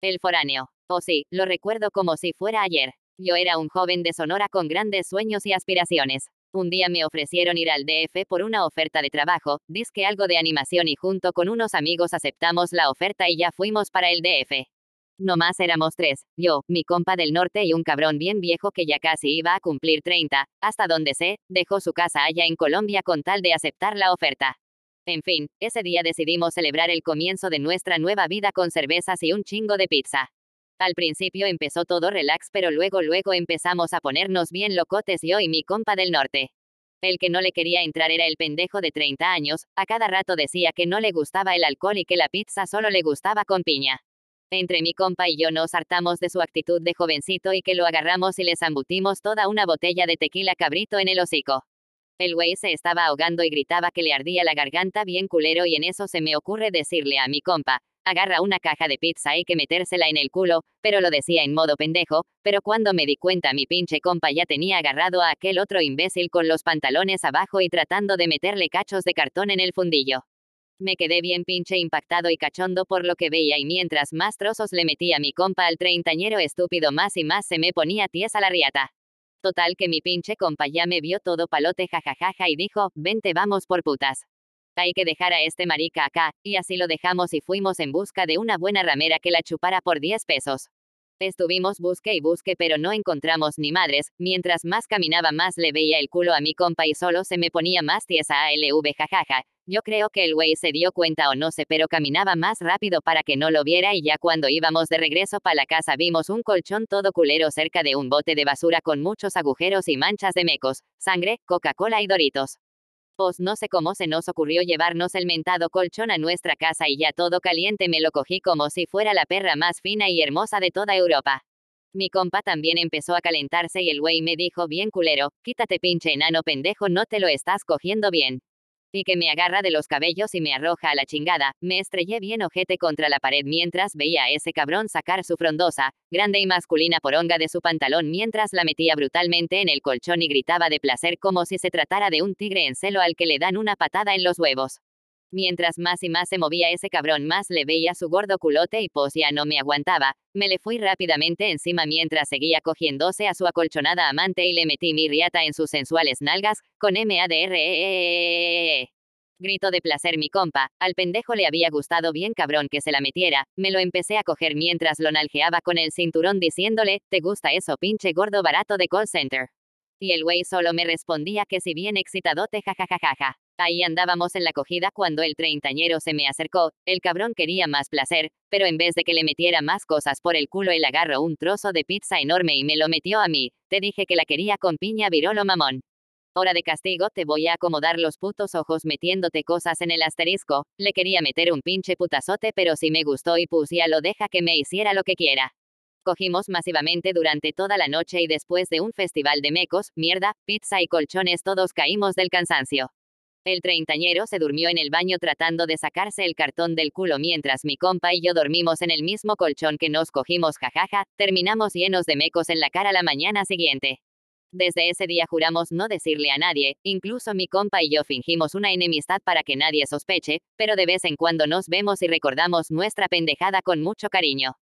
El foráneo. Oh sí, lo recuerdo como si fuera ayer. Yo era un joven de Sonora con grandes sueños y aspiraciones. Un día me ofrecieron ir al DF por una oferta de trabajo, disque algo de animación y junto con unos amigos aceptamos la oferta y ya fuimos para el DF. No más éramos tres, yo, mi compa del norte y un cabrón bien viejo que ya casi iba a cumplir 30, hasta donde sé, dejó su casa allá en Colombia con tal de aceptar la oferta. En fin, ese día decidimos celebrar el comienzo de nuestra nueva vida con cervezas y un chingo de pizza. Al principio empezó todo relax, pero luego luego empezamos a ponernos bien locotes yo y mi compa del norte. El que no le quería entrar era el pendejo de 30 años, a cada rato decía que no le gustaba el alcohol y que la pizza solo le gustaba con piña. Entre mi compa y yo nos hartamos de su actitud de jovencito y que lo agarramos y le zambutimos toda una botella de tequila cabrito en el hocico. El güey se estaba ahogando y gritaba que le ardía la garganta bien culero y en eso se me ocurre decirle a mi compa, agarra una caja de pizza y que metérsela en el culo, pero lo decía en modo pendejo, pero cuando me di cuenta mi pinche compa ya tenía agarrado a aquel otro imbécil con los pantalones abajo y tratando de meterle cachos de cartón en el fundillo. Me quedé bien pinche impactado y cachondo por lo que veía y mientras más trozos le metía mi compa al treintañero estúpido más y más se me ponía tiesa la riata. Total que mi pinche compa ya me vio todo palote jajajaja y dijo, vente vamos por putas. Hay que dejar a este marica acá, y así lo dejamos y fuimos en busca de una buena ramera que la chupara por 10 pesos. Estuvimos busque y busque pero no encontramos ni madres, mientras más caminaba más le veía el culo a mi compa y solo se me ponía más tiesa a LV jajaja. Yo creo que el güey se dio cuenta o no sé pero caminaba más rápido para que no lo viera y ya cuando íbamos de regreso para la casa vimos un colchón todo culero cerca de un bote de basura con muchos agujeros y manchas de mecos, sangre, Coca-Cola y Doritos. Pues no sé cómo se nos ocurrió llevarnos el mentado colchón a nuestra casa y ya todo caliente me lo cogí como si fuera la perra más fina y hermosa de toda Europa. Mi compa también empezó a calentarse y el güey me dijo bien culero, quítate pinche enano pendejo no te lo estás cogiendo bien y que me agarra de los cabellos y me arroja a la chingada, me estrellé bien ojete contra la pared mientras veía a ese cabrón sacar su frondosa, grande y masculina poronga de su pantalón mientras la metía brutalmente en el colchón y gritaba de placer como si se tratara de un tigre en celo al que le dan una patada en los huevos. Mientras más y más se movía ese cabrón, más le veía su gordo culote y pues ya no me aguantaba. Me le fui rápidamente encima mientras seguía cogiéndose a su acolchonada amante y le metí mi riata en sus sensuales nalgas, con MADRE. Grito de placer mi compa, al pendejo le había gustado bien cabrón que se la metiera, me lo empecé a coger mientras lo nalgeaba con el cinturón diciéndole, ¿te gusta eso pinche gordo barato de call center? Y el güey solo me respondía que si bien excitadote jajajajaja. Ahí andábamos en la cogida cuando el treintañero se me acercó, el cabrón quería más placer, pero en vez de que le metiera más cosas por el culo él agarró un trozo de pizza enorme y me lo metió a mí, te dije que la quería con piña virolo mamón. Hora de castigo te voy a acomodar los putos ojos metiéndote cosas en el asterisco, le quería meter un pinche putazote pero si me gustó y pus ya lo deja que me hiciera lo que quiera. Cogimos masivamente durante toda la noche y después de un festival de mecos, mierda, pizza y colchones todos caímos del cansancio. El treintañero se durmió en el baño tratando de sacarse el cartón del culo mientras mi compa y yo dormimos en el mismo colchón que nos cogimos jajaja, terminamos llenos de mecos en la cara la mañana siguiente. Desde ese día juramos no decirle a nadie, incluso mi compa y yo fingimos una enemistad para que nadie sospeche, pero de vez en cuando nos vemos y recordamos nuestra pendejada con mucho cariño.